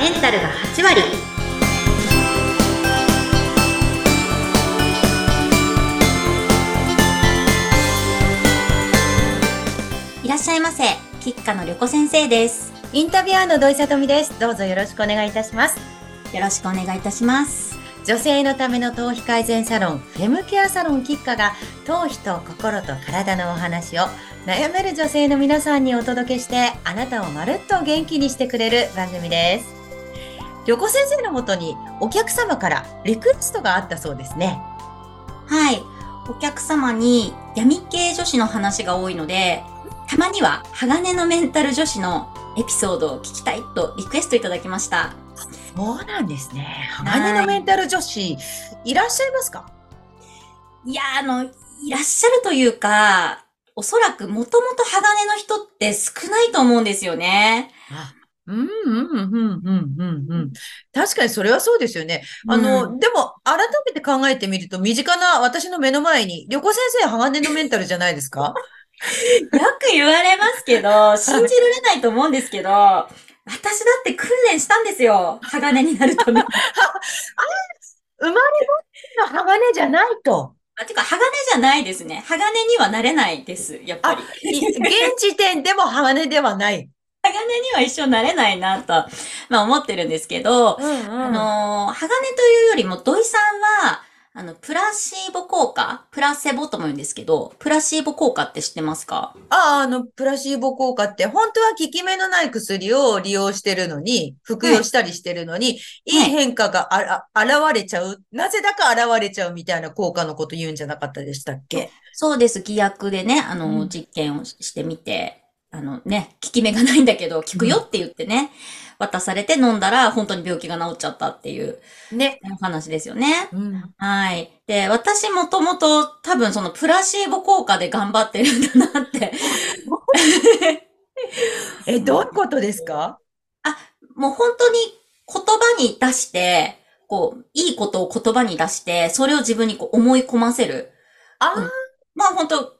メンタルが8割いらっしゃいませ吉家の旅子先生ですインタビュアーの土井さとみです。どうぞよろしくお願いいたします。よろしくお願いいたします女性のための頭皮改善サロン、フェムケアサロンキッカが、頭皮と心と体のお話を、悩める女性の皆さんにお届けして、あなたをまるっと元気にしてくれる番組です。旅子先生のもとに、お客様からリクエストがあったそうですね。はいお客様に闇系女子の話が多いのでたまには鋼のメンタル女子のエピソードを聞きたいとリクエストいただきましたそうなんですね。鋼のメンタル女子、いらっしゃいますか？いや、あの、いらっしゃるというか、おそらくもともと鋼の人って少ないと思うんですよね。うん、うん、うん、うん、うん、うん。確かにそれはそうですよね。あの、うんでも、改めて考えてみると、身近な私の目の前に、旅行先生、鋼のメンタルじゃないですか？よく言われますけど、信じられないと思うんですけど、私だって訓練したんですよ。鋼になるために。生まれ持っての鋼じゃないと。あ、てか、鋼じゃないですね。鋼にはなれないです、やっぱり。い現時点でも鋼ではない。鋼には一生なれないなと、まあ思ってるんですけど、うん、うん。あのー、鋼というよりも土井さんは、あの、プラシーボ効果プラセボとも言うんですけど、プラシーボ効果って知ってますか？ああ、あの、プラシーボ効果って、本当は効き目のない薬を利用してるのに、服用したりしてるのに、いい変化があら、現れちゃう。なぜだか現れちゃうみたいな効果のこと言うんじゃなかったでしたっけ？そうです。偽薬でね、あの、うん実験をしてみて、あのね、効き目がないんだけど、効くよって言ってね、渡されて飲んだら、本当に病気が治っちゃったっていうね。お話ですよね。うん。はい。で、私もともと多分そのプラシーボ効果で頑張ってるんだなって。え、どういうことですか？もう本当に言葉に出して、こう、いいことを言葉に出して、それを自分にこう思い込ませる。あうんまあ本当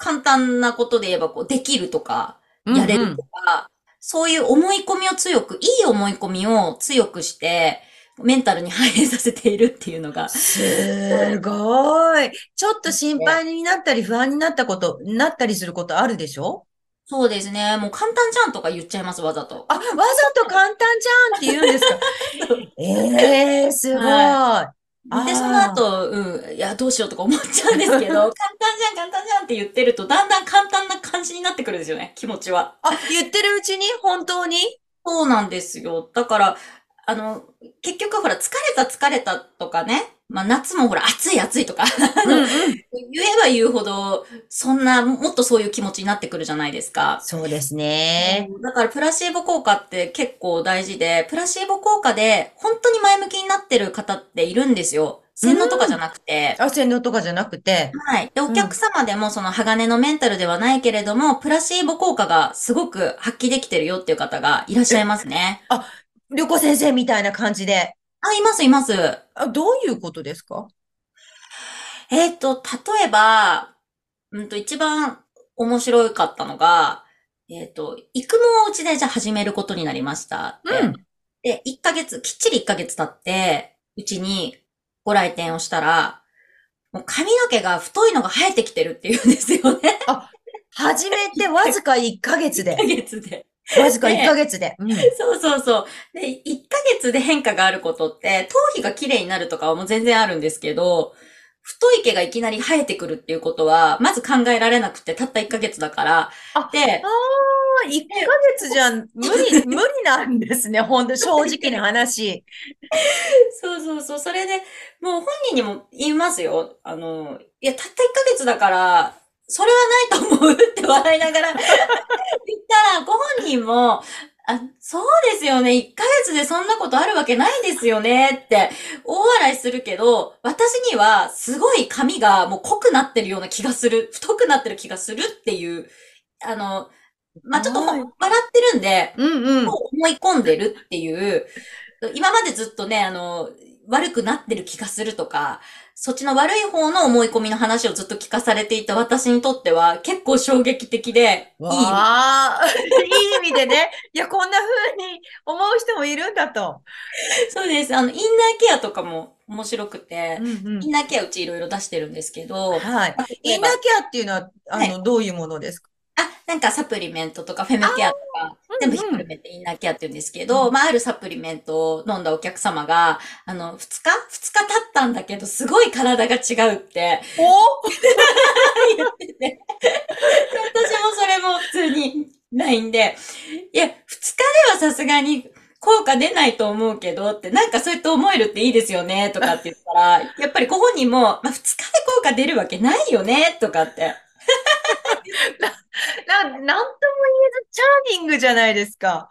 簡単なことで言えば、こう、できるとか、あ、やれるとか、そういう思い込みを強く、いい思い込みを強くして、メンタルに反映させているっていうのが、すごい。ちょっと心配になったり不安になったこと、なったりすることあるでしょ？そうですね。もう簡単じゃんとか言っちゃいます、わざと。あ、わざと簡単じゃんって言うんですか？ええすごい。はあーで、その後、うん、いや、どうしようとか思っちゃうんですけど、簡単じゃん、簡単じゃんって言ってると、だんだん簡単な感じになってくるんですよね、気持ちは。あ、言ってるうちに？本当に？そうなんですよ。だから、あの、結局ほら、疲れた疲れたとかね、まあ夏もほら、暑い暑いとか、うんうん。言えば言うほど、そんな、もっとそういう気持ちになってくるじゃないですか。そうですね。だから、プラシーボ効果って結構大事で、プラシーボ効果で、本当に前向きになってる方っているんですよ。洗脳とかじゃなくて。あ、洗脳とかじゃなくて。はい。で、お客様でもその鋼のメンタルではないけれども、プラシーボ効果がすごく発揮できてるよっていう方がいらっしゃいますね。旅子先生みたいな感じで。あ、います、います。あ、どういうことですか？えっと、例えば、うんと、一番面白かったのが、えっと、育毛をうちでじゃあ始めることになりました。うんで、1ヶ月、きっちり1ヶ月経って、うちにご来店をしたら、もう髪の毛が太いのが生えてきてるっていうんですよね。始めてわずか1ヶ月で1。ヶ月で。わずか1ヶ月で。うん。そうそうそう。で、1ヶ月で変化があることって、頭皮が綺麗になるとかはもう全然あるんですけど、太い毛がいきなり生えてくるっていうことは、まず考えられなくて、たった1ヶ月だから。あで、ああ、1ヶ月じゃ無理、無理なんですね。ほんと、正直な話。そうそうそう、それで、もう本人にも言いますよ。あの、いや、たった1ヶ月だから、それはないと思うって笑いながら言ったら、ご本人も、あ、そうですよね。1ヶ月でそんなことあるわけないですよねって大笑いするけど、私にはすごい髪がもう濃くなってるような気がする、太くなってる気がするっていう、あの、まあ、ちょっと笑ってるんで、うんうん。思い込んでるっていう、今までずっとね、あの、悪くなってる気がするとか、そっちの悪い方の思い込みの話をずっと聞かされていた私にとっては結構衝撃的で、いい。わあ、いい意味でね。いや、こんな風に思う人もいるんだと。そうです。あの、インナーケアとかも面白くて、うんインナーケアうちいろいろ出してるんですけど、はい。インナーケアっていうのは、あはの、どういうものですか？あ、なんかサプリメントとかフェムケアとか、全部ひっくるめてインナーケアって言うんですけど、うん。まあ、あるサプリメントを飲んだお客様が、あの、二日？二日経ったんだけど、すごい体が違うって。お言ってて、で 私もそれも普通に LINE で、いや、二日ではさすがに効果出ないと思うけどって、なんかそうやって思えるっていいですよね、とかって言ったら、やっぱりご本人も、まあ、二日で効果出るわけないよね、とかって。な、なんとも言えずチャーミングじゃないですか。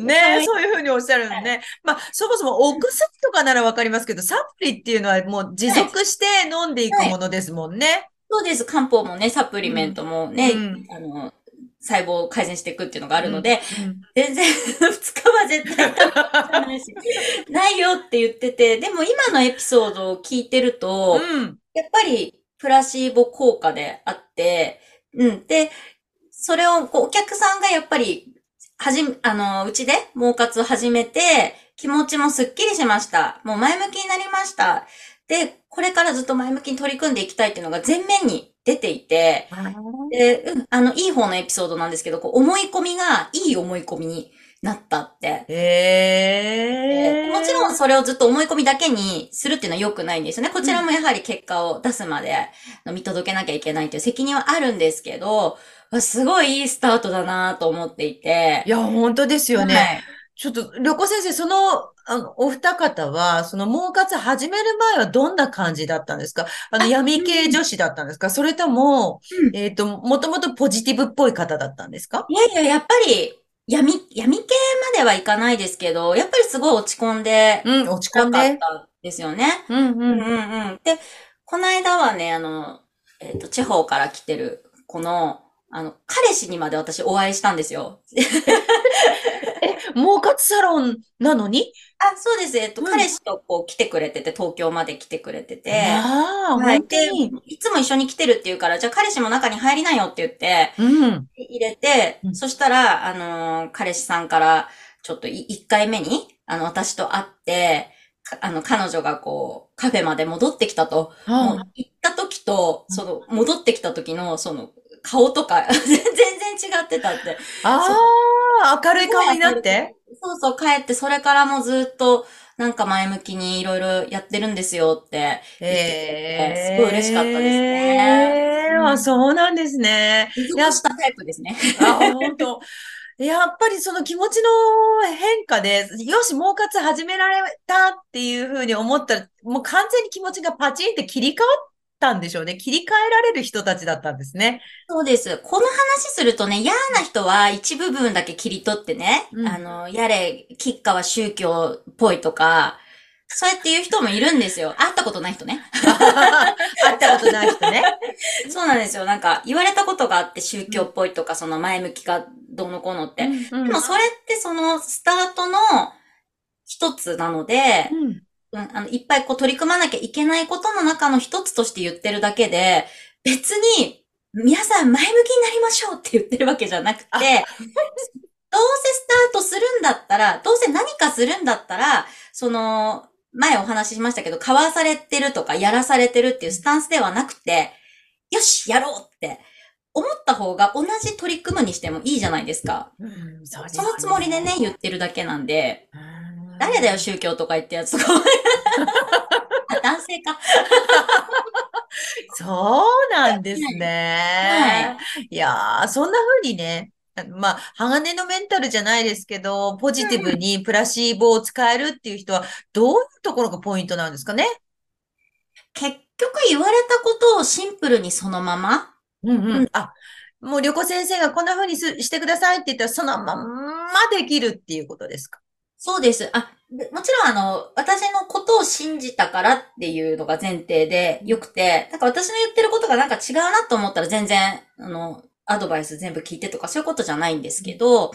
ねそういうふうにおっしゃるのね。まあ、そもそもお薬とかならわかりますけど、サプリっていうのはもう持続して飲んでいくものですもんね。そうです。漢方もね、サプリメントもね、うんあの、細胞を改善していくっていうのがあるので、うん全然、二日は絶対ないし、ないよって言ってて、でも今のエピソードを聞いてると、うん。やっぱりプラシーボ効果であって、うん。で、それをこうお客さんがやっぱり、はじめ、あの、うちで毛活を始めて、気持ちもスッキリしました。もう前向きになりました。で、これからずっと前向きに取り組んでいきたいっていうのが前面に出ていて、で、うん、あの、いい方のエピソードなんですけど、こう思い込みがいい思い込みになったって。へえ。もちろんそれをずっと思い込みだけにするっていうのは良くないんですよね。こちらもやはり結果を出すまで見届けなきゃいけないという責任はあるんですけど、わすごいいいスタートだなと思っていて。いや、本当ですよね。はいちょっと、旅行先生、その、あの、お二方は、その、毛活始める前はどんな感じだったんですか？あの、闇系女子だったんですか？それとも、うんえっと、もともとポジティブっぽい方だったんですか？いやいや、やっぱり、闇、闇系まではいかないですけど、やっぱりすごい落ち込んで、うん、落ち込んで。なかったんですよね。うん、う。うんうんんうん。で、この間はね、あの、えっ、と、地方から来てる子の、あの、彼氏にまで私お会いしたんですよ。毛活サロンなのに？あ、そうです。えっと、うん彼氏とこう来てくれてて、東京まで来てくれてて、ああ、はい。本当でに。、いつも一緒に来てるって言うから、じゃあ彼氏も中に入りなよって言って、うん。入れて、うんそしたら、あのー彼氏さんから、ちょっとい一回目に、あの、私と会って、かあの、彼女がこう、カフェまで戻ってきたと。もうあ行った時と、うんその、戻ってきた時の、その、顔とか、全然違ってたって。あー、明るい顔になって？そうそう、帰って、それからもずっと、なんか前向きにいろいろやってるんですよって言ってて、すごい嬉しかったですね。えー、あ、そうなんですね。持続したタイプですね。あ、本当。やっぱりその気持ちの変化で、よし、毛活始められたっていうふうに思ったら、もう完全に気持ちがパチンって切り替わったんでしょうね。切り替えられる人たちだったんですね。そうです。この話するとね、嫌な人は一部分だけ切り取ってね、うんあの、やれ、吉川は宗教っぽいとか、そうやって言う人もいるんですよ。会ったことない人ね。会ったことない人ね。そうなんですよ。なんか、言われたことがあって宗教っぽいとか、その前向きがどうのこうのって。うんでもそれってそのスタートの一つなので、うんうん、あの、いっぱいこう取り組まなきゃいけないことの中の一つとして言ってるだけで、別に、皆さん前向きになりましょうって言ってるわけじゃなくて、どうあせスタートするんだったら、どうせ何かするんだったら、その、前お話ししましたけど、買わされてるとか、やらされてるっていうスタンスではなくて、よし、やろうって思った方が同じ取り組むにしてもいいじゃないですか。うんそすそのつもりでね、言ってるだけなんで、うん誰だよ、宗教とか言ってやつとか。あ、男性か。そうなんですね。いやー、そんな風にね、あまあ、鋼のメンタルじゃないですけど、ポジティブにプラシーボを使えるっていう人は、どういうところがポイントなんですかね？結局言われたことをシンプルにそのままうんううんん。あ、もう旅行先生がこんな風にすしてくださいって言ったら、そのまんまできるっていうことですか？そうです。あ、でもちろんあの、私のことを信じたからっていうのが前提でよくて、だから私の言ってることがなんか違うなと思ったら全然、あの、アドバイス全部聞いてとかそういうことじゃないんですけど、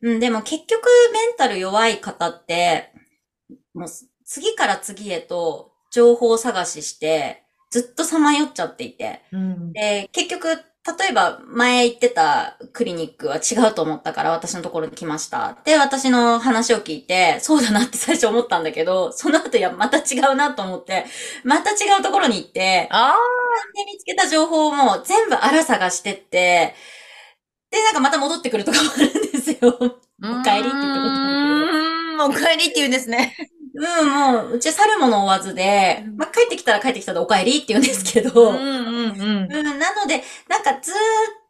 うん、でも結局メンタル弱い方って、もう次から次へと情報探しして、ずっとさまよっちゃっていて。うん。で、結局、例えば前行ってたクリニックは違うと思ったから私のところに来ました。で、私の話を聞いて、そうだなって最初思ったんだけど、その後いや、また違うなと思って、また違うところに行って、あで見つけた情報も全部あら探してって、で、なんかまた戻ってくるとかもあるんですよ。あ。お帰りって言ってことうん。お帰りって言うんですね。うん、もう、うち去るもの追わずで、まあ、帰ってきたら帰ってきたでお帰りって言うんですけど、うんうんうん。うん、なので、なんかずーっ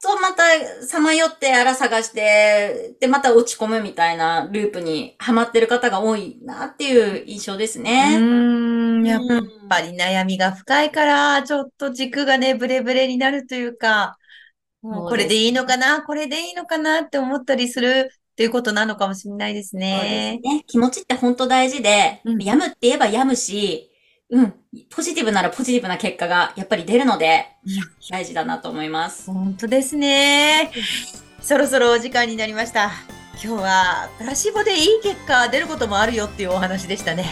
とまたさまよってあら探して、で、また落ち込むみたいなループにハマってる方が多いなっていう印象ですうね。ん。やっうんぱり悩みが深いから、ちょっと軸がね、ブレブレになるというか、もうこれでいいのかな、これでいいのかなって思ったりするっていうことなのかもしれないですそうですね。ね。気持ちって本当大事で、うん病むって言えば病むし、うん、ポジティブならポジティブな結果がやっぱり出るので、大事だなと思います。本当ですね。そろそろお時間になりました。今日はプラシーボでいい結果出ることもあるよっていうお話でしたね。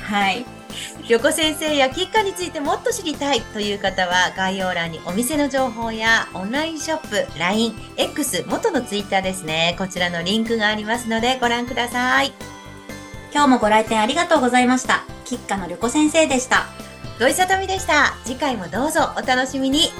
はい。旅行先生やキッカについてもっと知りたいという方は概要欄にお店の情報やオンラインショップ、LINE、X、元のツイッターですね。こちらのリンクがありますのでご覧ください。今日もご来店ありがとうございました。キッカの旅子先生でした。土井さとみでした。次回もどうぞお楽しみに。